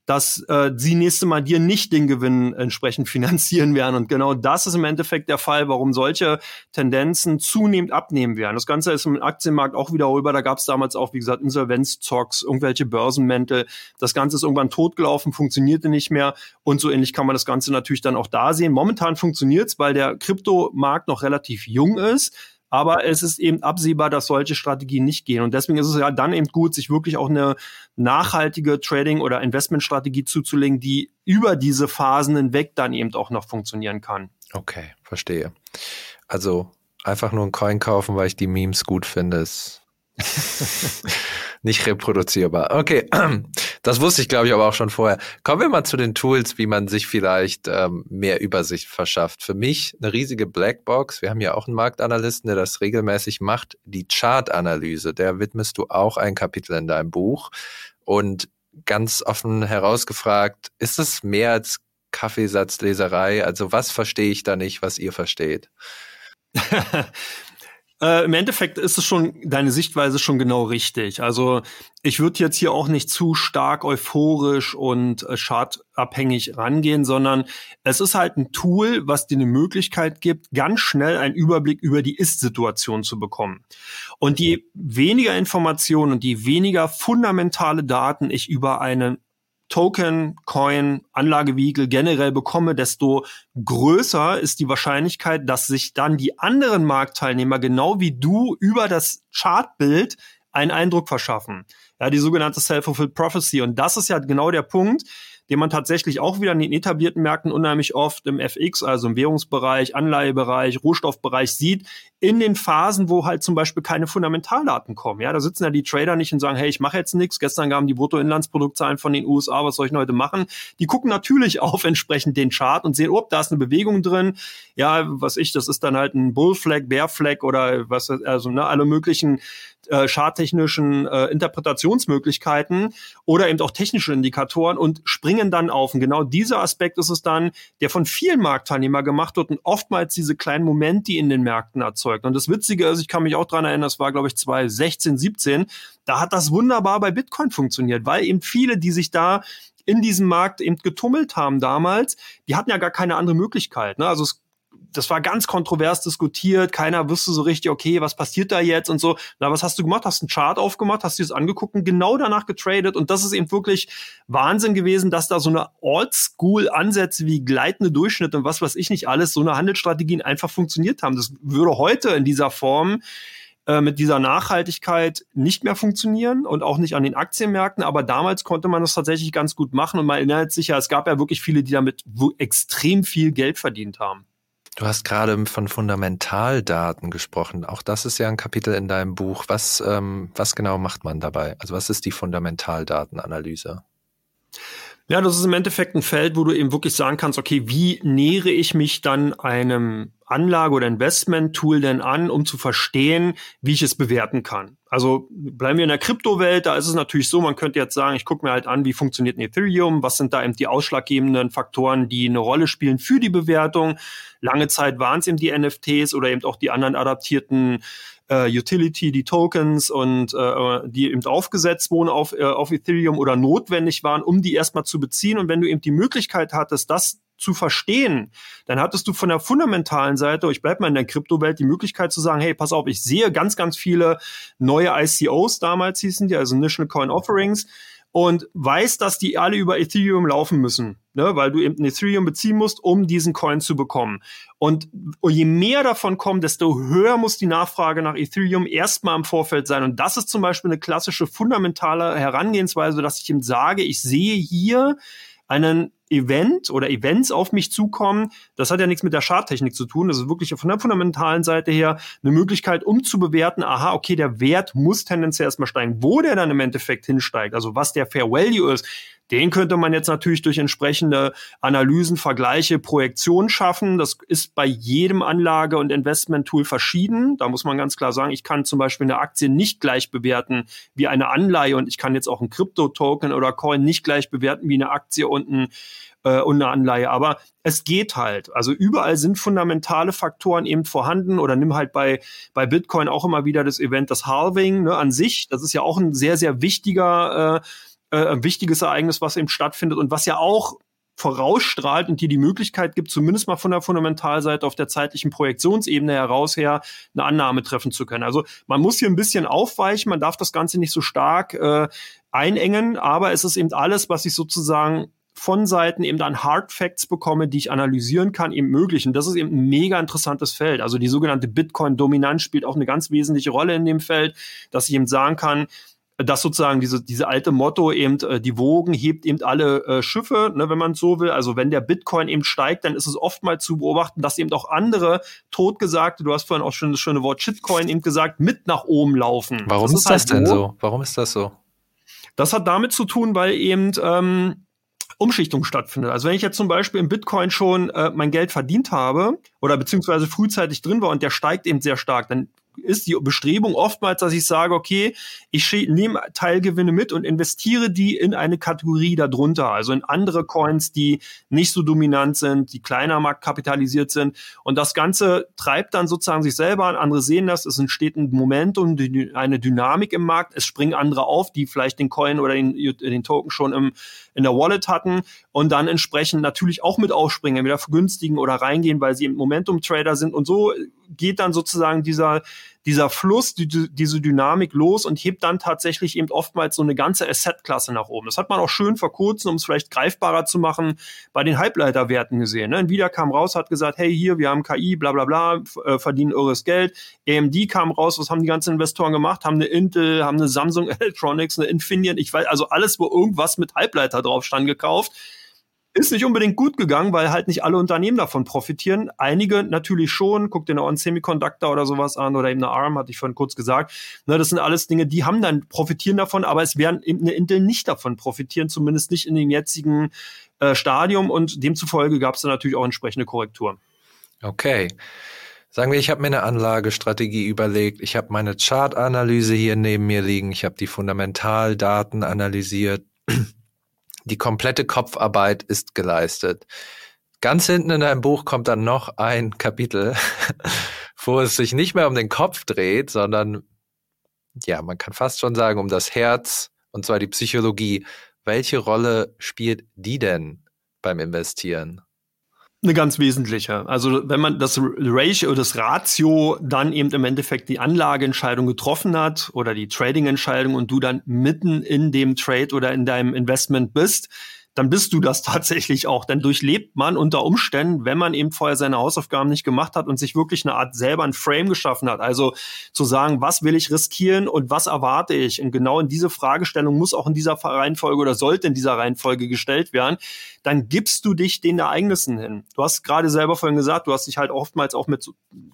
dass äh, sie nächste Mal dir nicht den Gewinn entsprechend <laughs> finanzieren werden. Und genau das ist im Endeffekt der Fall, warum solche Tendenzen zunehmend abnehmen werden. Das Ganze ist im Aktienmarkt auch wiederholbar. Da gab es damals auch, wie gesagt, Insolvenzzocks, irgendwelche Börsenmäntel. Das Ganze ist irgendwann totgelaufen, funktionierte nicht mehr. Und so ähnlich kann man das Ganze natürlich dann auch da sehen. Momentan funktioniert's, weil der Kryptomarkt noch relativ jung ist aber es ist eben absehbar, dass solche Strategien nicht gehen. Und deswegen ist es ja dann eben gut, sich wirklich auch eine nachhaltige Trading- oder Investmentstrategie zuzulegen, die über diese Phasen hinweg dann eben auch noch funktionieren kann. Okay, verstehe. Also einfach nur einen Coin kaufen, weil ich die Memes gut finde, ist <laughs> nicht reproduzierbar. Okay, <clears throat> das wusste ich, glaube ich, aber auch schon vorher. Kommen wir mal zu den Tools, wie man sich vielleicht ähm, mehr Übersicht verschafft. Für mich eine riesige Blackbox. Wir haben ja auch einen Marktanalysten, der das regelmäßig macht. Die Chartanalyse, der widmest du auch ein Kapitel in deinem Buch. Und ganz offen herausgefragt, ist es mehr als Kaffeesatzleserei? Also was verstehe ich da nicht, was ihr versteht? <laughs> Äh, Im Endeffekt ist es schon deine Sichtweise schon genau richtig. Also ich würde jetzt hier auch nicht zu stark euphorisch und äh, chartabhängig rangehen, sondern es ist halt ein Tool, was dir eine Möglichkeit gibt, ganz schnell einen Überblick über die Ist-Situation zu bekommen. Und je weniger Informationen und je weniger fundamentale Daten ich über einen Token, Coin, Anlagevehikel generell bekomme, desto größer ist die Wahrscheinlichkeit, dass sich dann die anderen Marktteilnehmer genau wie du über das Chartbild einen Eindruck verschaffen. Ja, die sogenannte Self-Fulfilled Prophecy. Und das ist ja genau der Punkt, den man tatsächlich auch wieder in den etablierten Märkten unheimlich oft im FX, also im Währungsbereich, Anleihebereich, Rohstoffbereich sieht, in den Phasen, wo halt zum Beispiel keine Fundamentaldaten kommen. Ja, da sitzen ja die Trader nicht und sagen, hey, ich mache jetzt nichts. Gestern gaben die Bruttoinlandsproduktzahlen von den USA, was soll ich denn heute machen? Die gucken natürlich <laughs> auf entsprechend den Chart und sehen, oh, da ist eine Bewegung drin. Ja, was ich, das ist dann halt ein Bullflag, Bearflag oder was, also ne, alle möglichen äh, charttechnischen äh, Interpretationsmöglichkeiten oder eben auch technische Indikatoren und springen dann auf. Und genau dieser Aspekt ist es dann, der von vielen Marktteilnehmern gemacht wird und oftmals diese kleinen Momente, in den Märkten erzeugt. Und das Witzige ist, ich kann mich auch dran erinnern, das war, glaube ich, 2016, 17, da hat das wunderbar bei Bitcoin funktioniert, weil eben viele, die sich da in diesem Markt eben getummelt haben damals, die hatten ja gar keine andere Möglichkeit. Ne? Also es das war ganz kontrovers diskutiert. Keiner wusste so richtig, okay, was passiert da jetzt und so. Na, was hast du gemacht? Hast einen Chart aufgemacht, hast dir das angeguckt und genau danach getradet. Und das ist eben wirklich Wahnsinn gewesen, dass da so eine Oldschool-Ansätze wie gleitende Durchschnitte und was weiß ich nicht alles, so eine Handelsstrategien einfach funktioniert haben. Das würde heute in dieser Form äh, mit dieser Nachhaltigkeit nicht mehr funktionieren und auch nicht an den Aktienmärkten. Aber damals konnte man das tatsächlich ganz gut machen und man erinnert sich ja, es gab ja wirklich viele, die damit extrem viel Geld verdient haben. Du hast gerade von Fundamentaldaten gesprochen. Auch das ist ja ein Kapitel in deinem Buch. Was, ähm, was genau macht man dabei? Also was ist die Fundamentaldatenanalyse? Ja, das ist im Endeffekt ein Feld, wo du eben wirklich sagen kannst, okay, wie nähere ich mich dann einem Anlage- oder Investment-Tool denn an, um zu verstehen, wie ich es bewerten kann? Also bleiben wir in der Kryptowelt, da ist es natürlich so, man könnte jetzt sagen, ich gucke mir halt an, wie funktioniert ein Ethereum, was sind da eben die ausschlaggebenden Faktoren, die eine Rolle spielen für die Bewertung. Lange Zeit waren es eben die NFTs oder eben auch die anderen adaptierten äh, Utility, die Tokens und äh, die eben aufgesetzt wurden auf, äh, auf Ethereum oder notwendig waren, um die erstmal zu beziehen. Und wenn du eben die Möglichkeit hattest, das zu verstehen, dann hattest du von der fundamentalen Seite, ich bleib mal in der Kryptowelt, die Möglichkeit zu sagen, hey, pass auf, ich sehe ganz, ganz viele neue ICOs damals hießen die, also Initial Coin Offerings, und weiß, dass die alle über Ethereum laufen müssen, ne, weil du eben Ethereum beziehen musst, um diesen Coin zu bekommen. Und je mehr davon kommen, desto höher muss die Nachfrage nach Ethereum erstmal im Vorfeld sein. Und das ist zum Beispiel eine klassische fundamentale Herangehensweise, dass ich ihm sage, ich sehe hier einen Event oder Events auf mich zukommen. Das hat ja nichts mit der Charttechnik zu tun. Das ist wirklich von der fundamentalen Seite her eine Möglichkeit, um zu bewerten, aha, okay, der Wert muss tendenziell erstmal steigen. Wo der dann im Endeffekt hinsteigt, also was der Fair Value ist, den könnte man jetzt natürlich durch entsprechende Analysen, Vergleiche, Projektionen schaffen. Das ist bei jedem Anlage- und Investment-Tool verschieden. Da muss man ganz klar sagen, ich kann zum Beispiel eine Aktie nicht gleich bewerten wie eine Anleihe und ich kann jetzt auch ein Krypto-Token oder Coin nicht gleich bewerten wie eine Aktie und, ein, äh, und eine Anleihe. Aber es geht halt. Also überall sind fundamentale Faktoren eben vorhanden oder nimm halt bei, bei Bitcoin auch immer wieder das Event, das Halving ne, an sich. Das ist ja auch ein sehr, sehr wichtiger äh, äh, ein wichtiges Ereignis, was eben stattfindet und was ja auch vorausstrahlt und dir die Möglichkeit gibt, zumindest mal von der Fundamentalseite auf der zeitlichen Projektionsebene heraus her eine Annahme treffen zu können. Also man muss hier ein bisschen aufweichen, man darf das Ganze nicht so stark äh, einengen, aber es ist eben alles, was ich sozusagen von Seiten eben dann Hard Facts bekomme, die ich analysieren kann, eben möglich. Und das ist eben ein mega interessantes Feld. Also die sogenannte Bitcoin-Dominanz spielt auch eine ganz wesentliche Rolle in dem Feld, dass ich eben sagen kann, dass sozusagen diese, diese alte Motto eben, äh, die Wogen hebt eben alle äh, Schiffe, ne, wenn man so will. Also wenn der Bitcoin eben steigt, dann ist es oftmals zu beobachten, dass eben auch andere totgesagte, du hast vorhin auch schon das schöne Wort Shitcoin eben gesagt, mit nach oben laufen. Warum das ist, ist das halt denn so? Warum ist das so? Das hat damit zu tun, weil eben ähm, Umschichtung stattfindet. Also wenn ich jetzt zum Beispiel im Bitcoin schon äh, mein Geld verdient habe oder beziehungsweise frühzeitig drin war und der steigt eben sehr stark, dann ist die Bestrebung oftmals, dass ich sage, okay, ich nehme Teilgewinne mit und investiere die in eine Kategorie darunter, also in andere Coins, die nicht so dominant sind, die kleiner marktkapitalisiert sind. Und das Ganze treibt dann sozusagen sich selber an. Andere sehen das, es entsteht ein Momentum, eine Dynamik im Markt. Es springen andere auf, die vielleicht den Coin oder den, den Token schon im, in der Wallet hatten und dann entsprechend natürlich auch mit aufspringen, entweder vergünstigen oder reingehen, weil sie im Momentum-Trader sind. Und so geht dann sozusagen dieser, dieser Fluss, die, diese Dynamik los und hebt dann tatsächlich eben oftmals so eine ganze Asset-Klasse nach oben. Das hat man auch schön vor kurzem, um es vielleicht greifbarer zu machen, bei den Halbleiterwerten gesehen. Ne? Nvidia kam raus, hat gesagt, hey, hier, wir haben KI, bla bla bla, äh, verdienen irres Geld. AMD kam raus, was haben die ganzen Investoren gemacht? Haben eine Intel, haben eine Samsung <laughs> Electronics, eine Infineon, ich weiß, also alles, wo irgendwas mit Halbleiter drauf stand, gekauft ist nicht unbedingt gut gegangen, weil halt nicht alle Unternehmen davon profitieren. Einige natürlich schon. Guck dir noch einen Semiconductor oder sowas an oder eben eine ARM, hatte ich vorhin kurz gesagt. Ne, das sind alles Dinge, die haben dann profitieren davon, aber es werden eben eine Intel nicht davon profitieren, zumindest nicht in dem jetzigen äh, Stadium und demzufolge gab es dann natürlich auch entsprechende Korrekturen. Okay. Sagen wir, ich habe mir eine Anlagestrategie überlegt, ich habe meine Chartanalyse hier neben mir liegen, ich habe die Fundamentaldaten analysiert, die komplette Kopfarbeit ist geleistet. Ganz hinten in deinem Buch kommt dann noch ein Kapitel, <laughs> wo es sich nicht mehr um den Kopf dreht, sondern ja, man kann fast schon sagen, um das Herz, und zwar die Psychologie. Welche Rolle spielt die denn beim Investieren? Eine ganz wesentliche. Also wenn man das Ratio, das Ratio dann eben im Endeffekt die Anlageentscheidung getroffen hat oder die Trading-Entscheidung und du dann mitten in dem Trade oder in deinem Investment bist, dann bist du das <laughs> tatsächlich auch. Dann durchlebt man unter Umständen, wenn man eben vorher seine Hausaufgaben nicht gemacht hat und sich wirklich eine Art selber ein Frame geschaffen hat. Also zu sagen, was will ich riskieren und was erwarte ich? Und genau in diese Fragestellung muss auch in dieser Reihenfolge oder sollte in dieser Reihenfolge gestellt werden. Dann gibst du dich den Ereignissen hin. Du hast gerade selber vorhin gesagt, du hast dich halt oftmals auch mit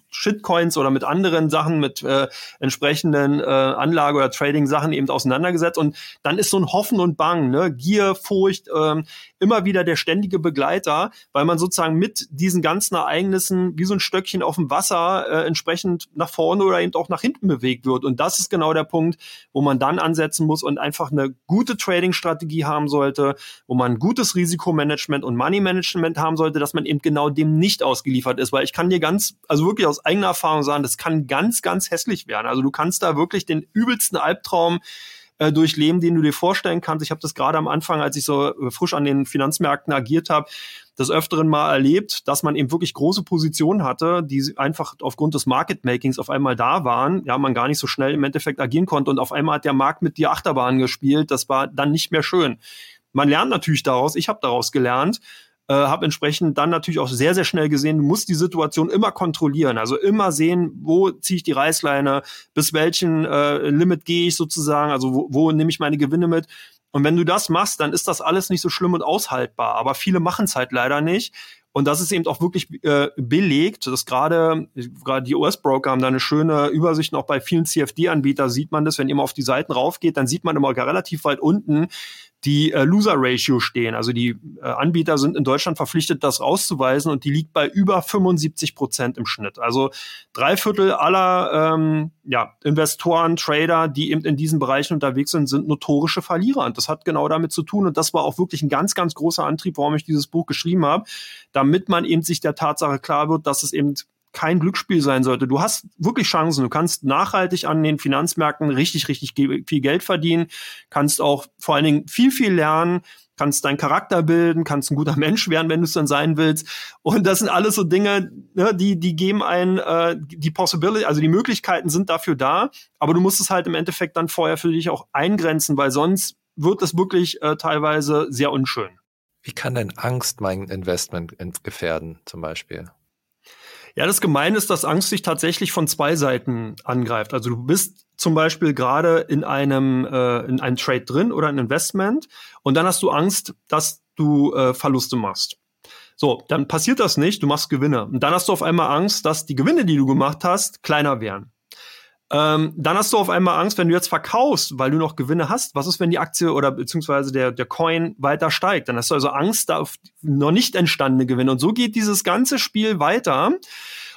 Shitcoins oder mit anderen Sachen, mit äh, entsprechenden äh, Anlage- oder Trading-Sachen eben auseinandergesetzt. Und dann ist so ein Hoffen und Bang, ne? Gier, Furcht, äh, ähm, immer wieder der ständige Begleiter, weil man sozusagen mit diesen ganzen Ereignissen wie so ein Stöckchen auf dem Wasser äh, entsprechend nach vorne oder eben auch nach hinten bewegt wird. Und das ist genau der Punkt, wo man dann ansetzen muss und einfach eine gute Trading-Strategie haben sollte, wo man ein gutes Risikomanagement und Money-Management haben sollte, dass man eben genau dem nicht ausgeliefert ist. Weil ich kann dir ganz, also wirklich aus eigener Erfahrung sagen, das kann ganz, ganz hässlich werden. Also du kannst da wirklich den übelsten Albtraum äh, durchleben, den du dir vorstellen kannst. Ich habe das gerade am Anfang, als ich so äh, frisch an den Finanzmärkten agiert habe, des Öfteren mal erlebt, dass man eben wirklich große Positionen hatte, die einfach aufgrund des Market Makings auf einmal da waren, ja, man gar nicht so schnell im Endeffekt agieren konnte und auf einmal hat der Markt mit dir Achterbahn gespielt. Das war dann nicht mehr schön. Man lernt natürlich daraus, ich habe daraus gelernt, äh, habe entsprechend dann natürlich auch sehr, sehr schnell gesehen, du musst die Situation immer kontrollieren. Also immer sehen, wo ziehe ich die Reißleine, bis welchen äh, Limit gehe ich sozusagen, also wo, wo nehme ich meine Gewinne mit. Und wenn du das machst, dann ist das alles nicht so schlimm und aushaltbar. Aber viele machen es halt leider nicht. Und das ist eben auch wirklich äh, belegt, dass gerade gerade die US-Broker haben da eine schöne Übersicht, auch bei vielen CFD-Anbietern sieht man das, wenn ihr mal auf die Seiten raufgeht, dann sieht man immer relativ weit unten, die äh, Loser-Ratio stehen. Also die äh, Anbieter sind in Deutschland verpflichtet, das rauszuweisen und die liegt bei über 75 Prozent im Schnitt. Also drei Viertel aller ähm, ja, Investoren, Trader, die eben in diesen Bereichen unterwegs sind, sind notorische Verlierer. Und das hat genau damit zu tun. Und das war auch wirklich ein ganz, ganz großer Antrieb, warum ich dieses Buch geschrieben habe, damit man eben sich der Tatsache klar wird, dass es eben kein Glücksspiel sein sollte. Du hast wirklich Chancen. Du kannst nachhaltig an den Finanzmärkten richtig, richtig viel Geld verdienen, kannst auch vor allen Dingen viel, viel lernen, kannst deinen Charakter bilden, kannst ein guter <laughs> Mensch werden, wenn du es dann sein willst. Und das sind alles so Dinge, ne, die, die geben einen äh, die Possibility, also die Möglichkeiten sind dafür da, aber du musst es halt im Endeffekt dann vorher für dich auch eingrenzen, weil sonst wird es wirklich äh, teilweise sehr unschön. Wie kann denn Angst mein Investment gefährden, zum Beispiel? Ja, das Gemeine ist, dass Angst sich tatsächlich von zwei Seiten angreift. Also du bist zum Beispiel gerade in einem äh, in einem Trade drin oder ein Investment und dann hast du Angst, dass du äh, Verluste machst. So, dann passiert das nicht, du machst Gewinne. Und dann hast du auf einmal Angst, dass die Gewinne, die du gemacht hast, kleiner werden. Ähm, dann hast du auf einmal Angst, wenn du jetzt verkaufst, weil du noch Gewinne hast. Was ist, wenn die Aktie oder beziehungsweise der, der Coin weiter steigt? Dann hast du also Angst auf noch nicht entstandene Gewinne. Und so geht dieses ganze Spiel weiter.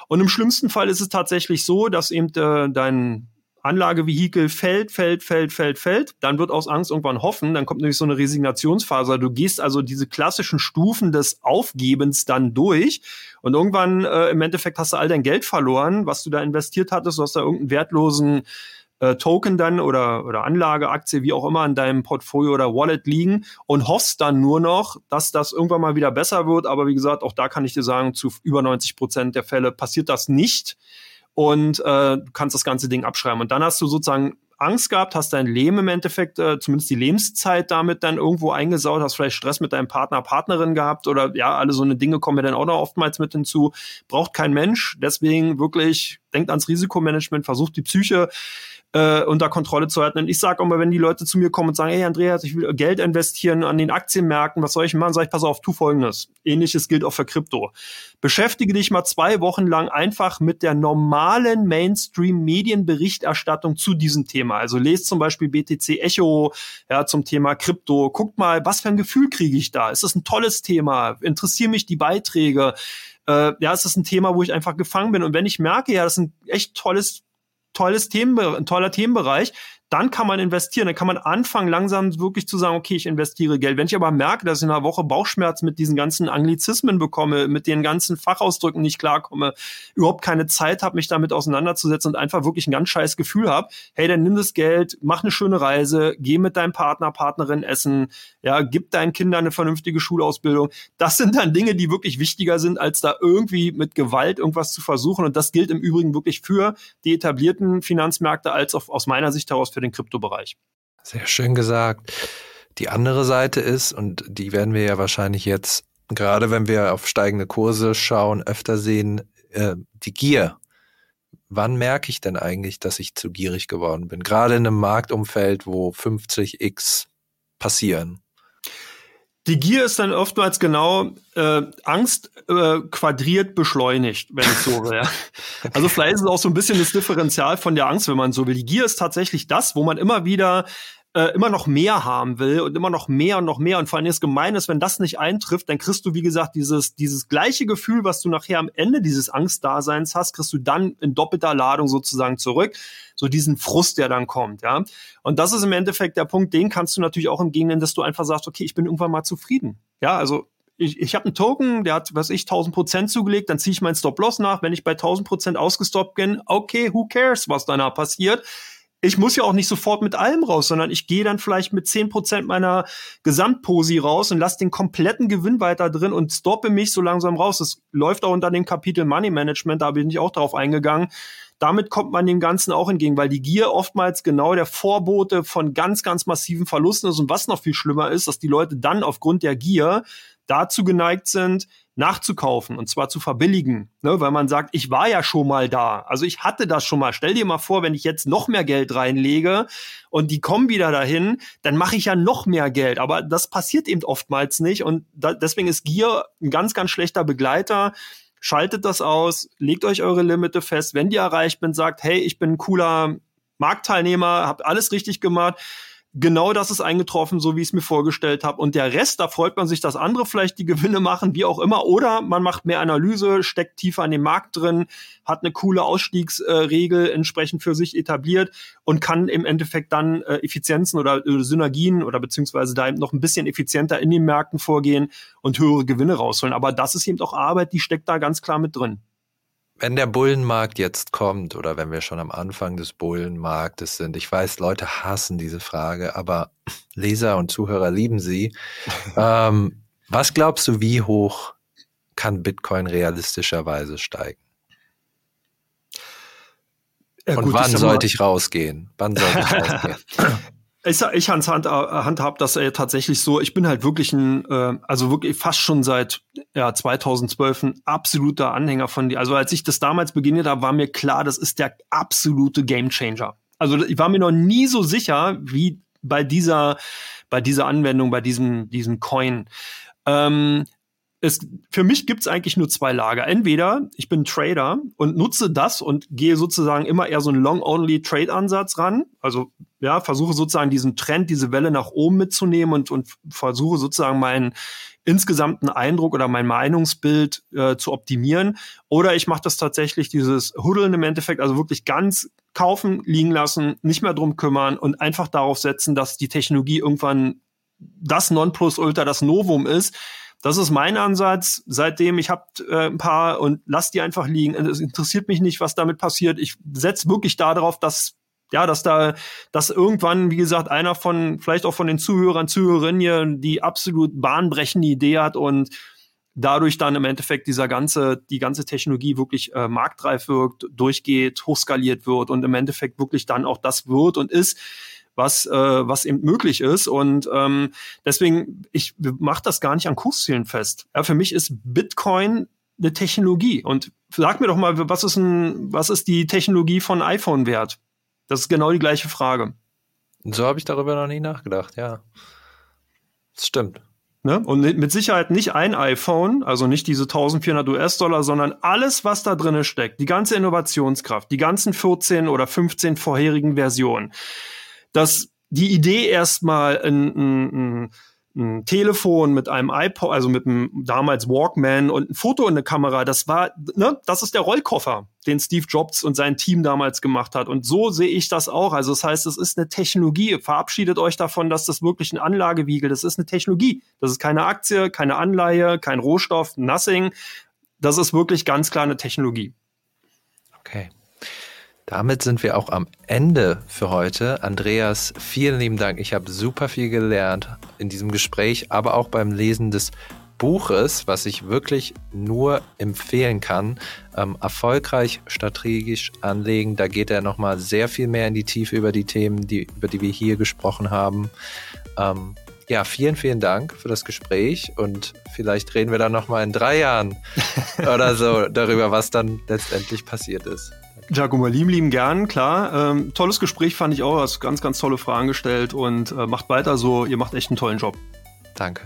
Und im schlimmsten Fall ist es tatsächlich so, dass eben äh, dein Anlagevehikel fällt, fällt, fällt, fällt, fällt, dann wird aus Angst irgendwann hoffen, dann kommt nämlich so eine Resignationsphase. Du gehst also diese klassischen Stufen des Aufgebens dann durch. Und irgendwann äh, im Endeffekt hast du all dein Geld verloren, was du da investiert hattest, du hast da irgendeinen wertlosen äh, Token dann oder, oder Anlage, wie auch immer in deinem Portfolio oder Wallet liegen und hoffst dann nur noch, dass das irgendwann mal wieder besser wird. Aber wie gesagt, auch da kann ich dir sagen, zu über 90 Prozent der Fälle passiert das nicht und äh, kannst das ganze Ding abschreiben. Und dann hast du sozusagen Angst gehabt, hast dein Leben im Endeffekt, äh, zumindest die Lebenszeit damit dann irgendwo eingesaut, hast vielleicht Stress mit deinem Partner, Partnerin gehabt oder ja, alle so eine Dinge kommen ja dann auch noch oftmals mit hinzu. Braucht kein Mensch. Deswegen wirklich denkt ans Risikomanagement, versucht die Psyche äh, unter Kontrolle zu halten. Und ich sage immer, wenn die Leute zu mir kommen und sagen, hey Andreas, ich will Geld investieren an den Aktienmärkten, was soll ich machen? Sag ich, pass auf, tu folgendes. Ähnliches gilt auch für Krypto. Beschäftige dich mal zwei Wochen lang einfach mit der normalen Mainstream-Medienberichterstattung zu diesem Thema. Also lest zum Beispiel BTC Echo ja, zum Thema Krypto. Guckt mal, was für ein Gefühl kriege ich da? Ist das ein tolles Thema? Interessieren mich die Beiträge? Äh, ja, ist das ein Thema, wo ich einfach gefangen bin? Und wenn ich merke, ja, das ist ein echt tolles tolles Themen, ein toller Themenbereich, dann kann man investieren. Dann kann man anfangen, langsam wirklich zu sagen, okay, ich investiere Geld. Wenn ich aber merke, dass ich in einer Woche Bauchschmerz mit diesen ganzen Anglizismen bekomme, mit den ganzen Fachausdrücken nicht klarkomme, überhaupt keine Zeit habe, mich damit auseinanderzusetzen und einfach wirklich ein ganz scheiß Gefühl habe, hey, dann nimm das Geld, mach eine schöne Reise, geh mit deinem Partner, Partnerin essen, ja, gib deinen Kindern eine vernünftige Schulausbildung. Das sind dann Dinge, die wirklich wichtiger sind, als da irgendwie mit Gewalt irgendwas zu versuchen. Und das gilt im Übrigen wirklich für die etablierten Finanzmärkte als auch aus meiner Sicht heraus für den Kryptobereich. Sehr schön gesagt. Die andere Seite ist, und die werden wir ja wahrscheinlich jetzt, gerade wenn wir auf steigende Kurse schauen, öfter sehen, äh, die Gier. Wann merke ich denn eigentlich, dass ich zu gierig geworden bin? Gerade in einem Marktumfeld, wo 50x passieren. Die Gier ist dann oftmals genau äh, Angst äh, quadriert beschleunigt, wenn ich so will. <laughs> Also vielleicht ist es auch so ein bisschen das Differential von der Angst, wenn man so will. Die Gier ist tatsächlich das, wo man immer wieder äh, immer noch mehr haben will und immer noch mehr und noch mehr. Und vor allem das Gemeine ist, wenn das nicht eintrifft, dann kriegst du, wie gesagt, dieses, dieses gleiche Gefühl, was du nachher am Ende dieses Angstdaseins hast, kriegst du dann in doppelter Ladung sozusagen zurück. So diesen Frust, der dann kommt, ja. Und das ist im Endeffekt der Punkt, den kannst du natürlich auch entgegnen, dass du einfach sagst, okay, ich bin irgendwann mal zufrieden. Ja, also ich, ich habe einen Token, der hat, was ich, 1000 Prozent zugelegt, dann ziehe ich meinen Stop-Loss nach. Wenn ich bei 1000 Prozent ausgestoppt bin, okay, who cares, was danach passiert ich muss ja auch nicht sofort mit allem raus, sondern ich gehe dann vielleicht mit zehn Prozent meiner Gesamtposi raus und lasse den kompletten Gewinn weiter drin und stoppe mich so langsam raus. Das läuft auch unter dem Kapitel Money Management, da bin ich auch drauf eingegangen. Damit kommt man dem Ganzen auch entgegen, weil die Gier oftmals genau der Vorbote von ganz, ganz massiven Verlusten ist. Und was noch viel schlimmer ist, dass die Leute dann aufgrund der Gier dazu geneigt sind, nachzukaufen und zwar zu verbilligen, ne, weil man sagt, ich war ja schon mal da, also ich hatte das schon mal. Stell dir mal vor, wenn ich jetzt noch mehr Geld reinlege und die kommen wieder dahin, dann mache ich ja noch mehr Geld. Aber das passiert eben oftmals nicht und da, deswegen ist Gier ein ganz, ganz schlechter Begleiter. Schaltet das aus, legt euch eure Limite fest. Wenn die erreicht bin, sagt, hey, ich bin ein cooler Marktteilnehmer, habt alles richtig gemacht genau das ist eingetroffen, so wie ich es mir vorgestellt habe. Und der Rest, da freut man sich, dass andere vielleicht die Gewinne machen, wie auch immer. Oder man macht mehr Analyse, steckt tiefer an dem Markt drin, hat eine coole Ausstiegsregel entsprechend für sich etabliert und kann im Endeffekt dann äh, Effizienzen oder äh, Synergien oder beziehungsweise da eben noch ein bisschen effizienter in den Märkten vorgehen und höhere Gewinne rausholen. Aber das ist eben auch Arbeit, die steckt da ganz klar mit drin. Wenn der Bullenmarkt jetzt kommt oder wenn wir schon am Anfang des Bullenmarktes sind, ich weiß, Leute hassen diese Frage, aber Leser und Zuhörer lieben sie. <laughs> ähm, was glaubst du, wie hoch kann Bitcoin realistischerweise steigen? Ja, und gut, wann sollte ich rausgehen? Wann sollte ich <laughs> rausgehen? <laughs> Ich, ich Hans Hand, handhab das äh, tatsächlich so. Ich bin halt wirklich ein, äh, also wirklich fast schon seit ja, 2012 ein absoluter Anhänger von dir. Also als ich das damals beginnt habe, war mir klar, das ist der absolute Gamechanger. Also ich war mir noch nie so sicher wie bei dieser, bei dieser Anwendung, bei diesem, diesem Coin. Ähm, es, für mich gibt's eigentlich nur zwei Lager. Entweder ich bin Trader und nutze das und gehe sozusagen immer eher so einen Long-Only-Trade-Ansatz ran. Also ja, versuche sozusagen diesen Trend, diese Welle nach oben mitzunehmen und, und versuche sozusagen meinen insgesamten Eindruck oder mein Meinungsbild äh, zu optimieren. Oder ich mache das tatsächlich, dieses Huddeln im Endeffekt, also wirklich ganz kaufen, liegen lassen, nicht mehr drum kümmern und einfach darauf setzen, dass die Technologie irgendwann das Nonplusultra, das Novum ist, das ist mein Ansatz. Seitdem ich habe äh, ein paar und lass die einfach liegen. Es interessiert mich nicht, was damit passiert. Ich setze wirklich darauf, dass ja, dass da, dass irgendwann, wie gesagt, einer von, vielleicht auch von den Zuhörern, Zuhörerinnen hier die absolut bahnbrechende Idee hat und dadurch dann im Endeffekt dieser ganze, die ganze Technologie wirklich äh, marktreif wirkt, durchgeht, hochskaliert wird und im Endeffekt wirklich dann auch das wird und ist, was, äh, was eben möglich ist. Und ähm, deswegen, ich mache das gar nicht an Kurszielen fest. Ja, für mich ist Bitcoin eine Technologie. Und sag mir doch mal, was ist, ein, was ist die Technologie von iPhone wert? Das ist genau die gleiche Frage. So habe ich darüber noch nie nachgedacht, ja. Das stimmt. Ne? Und mit Sicherheit nicht ein iPhone, also nicht diese 1400 US-Dollar, sondern alles, was da drin steckt, die ganze Innovationskraft, die ganzen 14 oder 15 vorherigen Versionen. Dass die Idee erstmal ein, ein, ein ein Telefon mit einem iPod, also mit einem damals Walkman und ein Foto in der Kamera. Das war, ne, das ist der Rollkoffer, den Steve Jobs und sein Team damals gemacht hat. Und so sehe ich das auch. Also das heißt, es ist eine Technologie. Verabschiedet euch davon, dass das wirklich ein Anlagewiegel. Das ist eine Technologie. Das ist keine Aktie, keine Anleihe, kein Rohstoff, nothing. Das ist wirklich ganz klar eine Technologie. Okay. Damit sind wir auch am Ende für heute. Andreas, vielen lieben Dank. Ich habe super viel gelernt in diesem Gespräch, aber auch beim Lesen des Buches, was ich wirklich nur empfehlen kann. Ähm, erfolgreich strategisch anlegen. Da geht er nochmal sehr viel mehr in die Tiefe über die Themen, die, über die wir hier gesprochen haben. Ähm, ja, vielen, vielen Dank für das Gespräch und vielleicht reden wir dann nochmal in drei Jahren <laughs> oder so darüber, was dann letztendlich passiert ist. Giacomo, lieben, lieben gern, klar. Ähm, tolles Gespräch fand ich auch, hast ganz, ganz tolle Fragen gestellt und äh, macht weiter so. Ihr macht echt einen tollen Job. Danke.